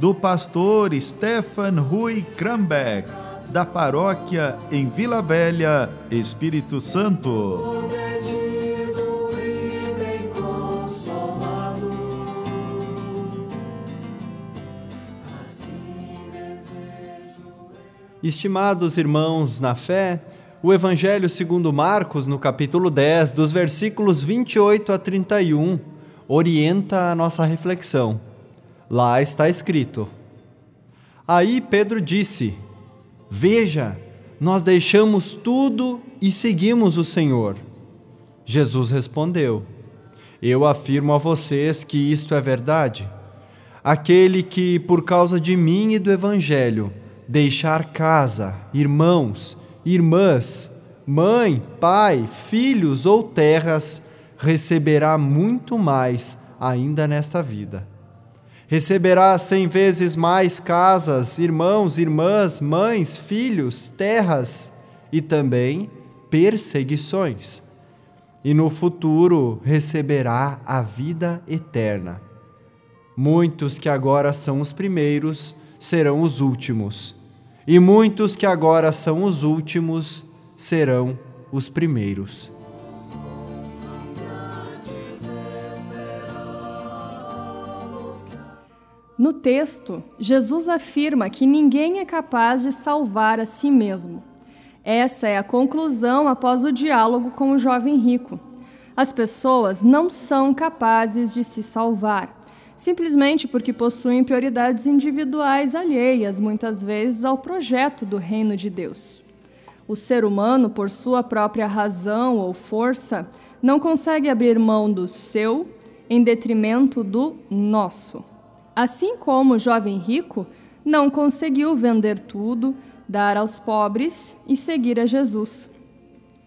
do pastor Stefan Rui Krambeck, da paróquia em Vila Velha, Espírito Santo. Estimados irmãos na fé, o Evangelho segundo Marcos, no capítulo 10, dos versículos 28 a 31, orienta a nossa reflexão. Lá está escrito: Aí Pedro disse: Veja, nós deixamos tudo e seguimos o Senhor. Jesus respondeu: Eu afirmo a vocês que isto é verdade. Aquele que, por causa de mim e do Evangelho, deixar casa, irmãos, irmãs, mãe, pai, filhos ou terras, receberá muito mais ainda nesta vida Receberá cem vezes mais casas, irmãos, irmãs, mães, filhos, terras e também perseguições. E no futuro receberá a vida eterna. Muitos que agora são os primeiros serão os últimos, e muitos que agora são os últimos serão os primeiros. No texto, Jesus afirma que ninguém é capaz de salvar a si mesmo. Essa é a conclusão após o diálogo com o jovem rico. As pessoas não são capazes de se salvar, simplesmente porque possuem prioridades individuais alheias, muitas vezes, ao projeto do reino de Deus. O ser humano, por sua própria razão ou força, não consegue abrir mão do seu em detrimento do nosso. Assim como o jovem rico não conseguiu vender tudo, dar aos pobres e seguir a Jesus.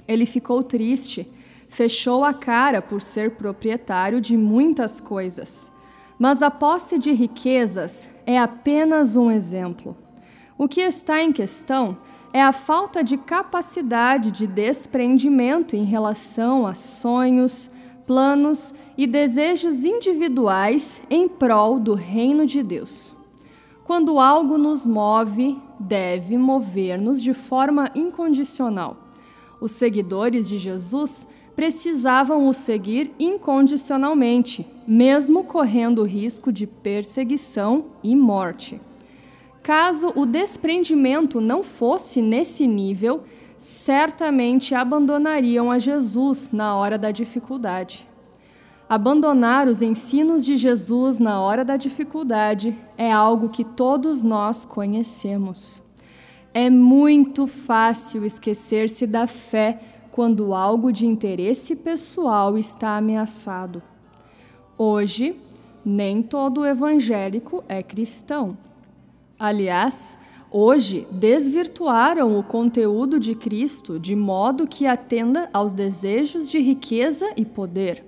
Ele ficou triste, fechou a cara por ser proprietário de muitas coisas. Mas a posse de riquezas é apenas um exemplo. O que está em questão é a falta de capacidade de desprendimento em relação a sonhos, planos e desejos individuais em prol do reino de Deus. Quando algo nos move, deve mover-nos de forma incondicional. Os seguidores de Jesus precisavam o seguir incondicionalmente, mesmo correndo o risco de perseguição e morte. Caso o desprendimento não fosse nesse nível, certamente abandonariam a Jesus na hora da dificuldade. Abandonar os ensinos de Jesus na hora da dificuldade é algo que todos nós conhecemos. É muito fácil esquecer-se da fé quando algo de interesse pessoal está ameaçado. Hoje, nem todo evangélico é cristão. Aliás, hoje desvirtuaram o conteúdo de Cristo de modo que atenda aos desejos de riqueza e poder.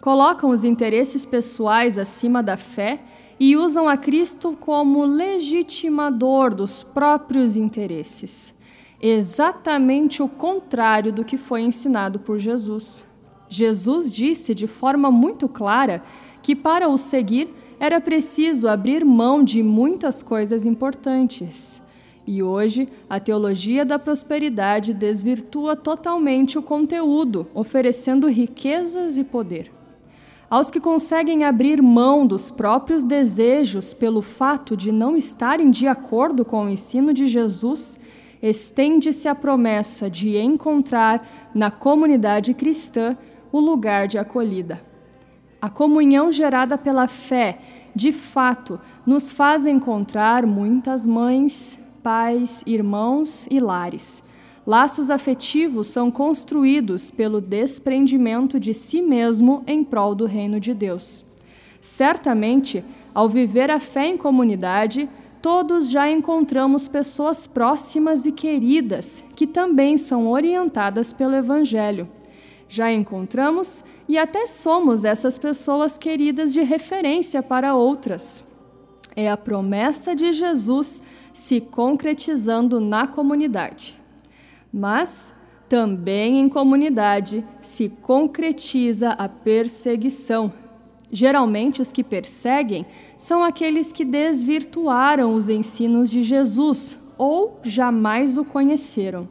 Colocam os interesses pessoais acima da fé e usam a Cristo como legitimador dos próprios interesses. Exatamente o contrário do que foi ensinado por Jesus. Jesus disse de forma muito clara que para o seguir era preciso abrir mão de muitas coisas importantes. E hoje, a teologia da prosperidade desvirtua totalmente o conteúdo, oferecendo riquezas e poder. Aos que conseguem abrir mão dos próprios desejos pelo fato de não estarem de acordo com o ensino de Jesus, estende-se a promessa de encontrar na comunidade cristã o lugar de acolhida. A comunhão gerada pela fé, de fato, nos faz encontrar muitas mães, pais, irmãos e lares. Laços afetivos são construídos pelo desprendimento de si mesmo em prol do reino de Deus. Certamente, Ao viver a fé em comunidade, todos já encontramos pessoas próximas e queridas que também são orientadas pelo Evangelho. Já encontramos e até somos essas pessoas queridas de referência para outras. É a promessa de Jesus se concretizando na comunidade. Mas também em comunidade se concretiza a perseguição Geralmente, os que perseguem são aqueles que desvirtuaram os ensinos de Jesus ou jamais o conheceram.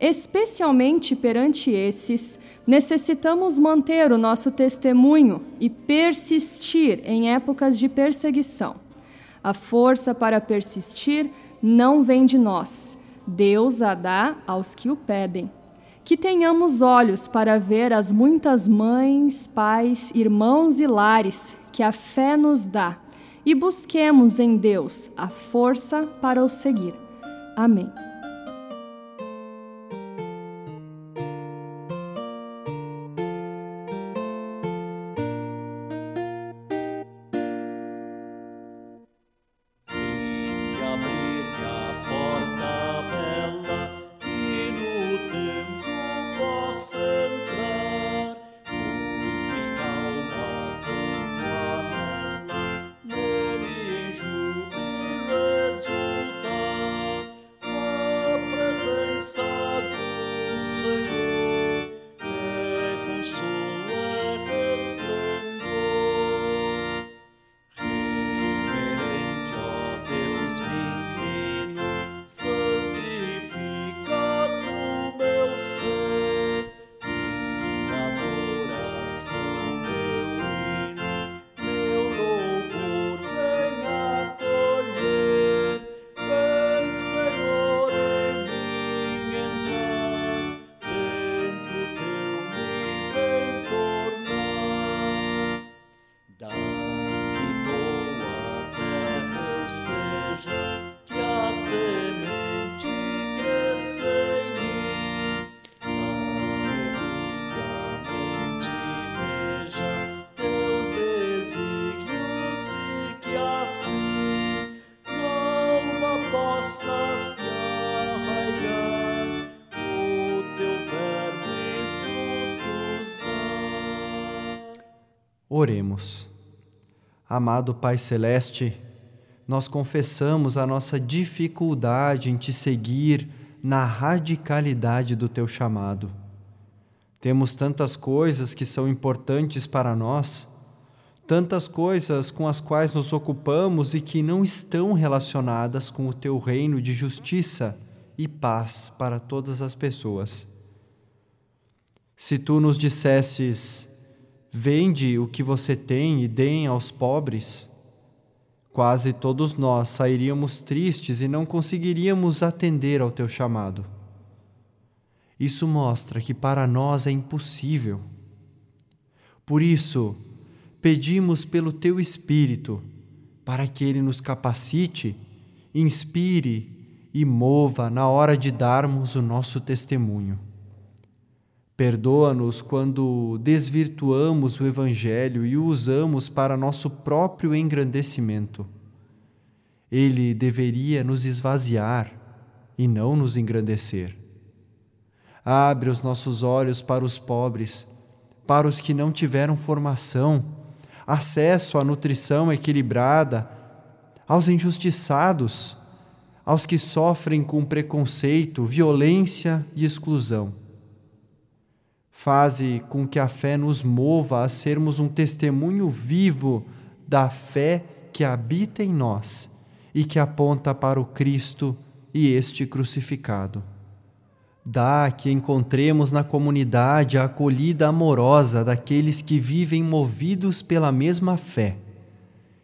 Especialmente perante esses, necessitamos manter o nosso testemunho e persistir em épocas de perseguição. A força para persistir não vem de nós, Deus a dá aos que o pedem que tenhamos olhos para ver as muitas mães, pais, irmãos e lares que a fé nos dá e busquemos em Deus a força para o seguir. Amém. Oremos. Amado Pai Celeste, nós confessamos a nossa dificuldade em te seguir na radicalidade do teu chamado. Temos tantas coisas que são importantes para nós, tantas coisas com as quais nos ocupamos e que não estão relacionadas com o teu reino de justiça e paz para todas as pessoas. Se tu nos dissesses, Vende o que você tem e deem aos pobres. Quase todos nós sairíamos tristes e não conseguiríamos atender ao teu chamado. Isso mostra que para nós é impossível. Por isso, pedimos pelo teu Espírito, para que ele nos capacite, inspire e mova na hora de darmos o nosso testemunho. Perdoa-nos quando desvirtuamos o Evangelho e o usamos para nosso próprio engrandecimento. Ele deveria nos esvaziar e não nos engrandecer. Abre os nossos olhos para os pobres, para os que não tiveram formação, acesso à nutrição equilibrada, aos injustiçados, aos que sofrem com preconceito, violência e exclusão Faze com que a fé nos mova a sermos um testemunho vivo da fé que habita em nós e que aponta para o Cristo e este crucificado. Dá que encontremos na comunidade a acolhida amorosa daqueles que vivem movidos pela mesma fé.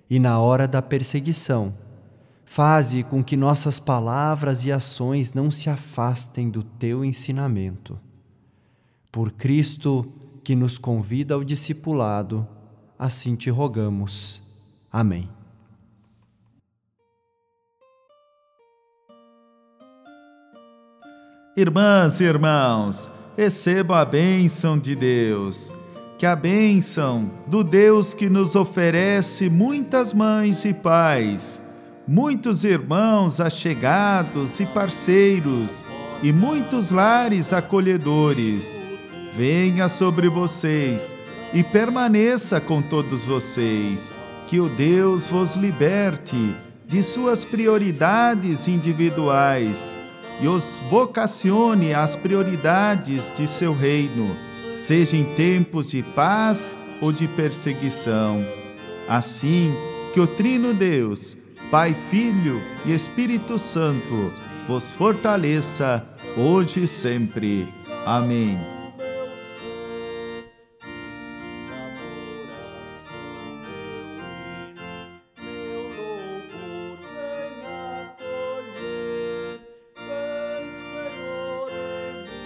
E na hora da perseguição, faze com que nossas palavras e ações não se afastem do teu ensinamento. Por Cristo, que nos convida ao discipulado, assim te rogamos. Amém. Irmãs e irmãos, recebam a bênção de Deus. que a bênção do Deus que nos oferece muitas mães e pais, muitos irmãos achegados e parceiros, e muitos lares acolhedores, venha sobre vocês e permaneça com todos vocês. Que o Deus vos liberte de suas prioridades individuais e os vocacione às prioridades de seu reino, seja em tempos de paz ou de perseguição. Assim, que o Trino Deus, Pai, Filho e Espírito Santo, vos fortaleça hoje e sempre. Amém.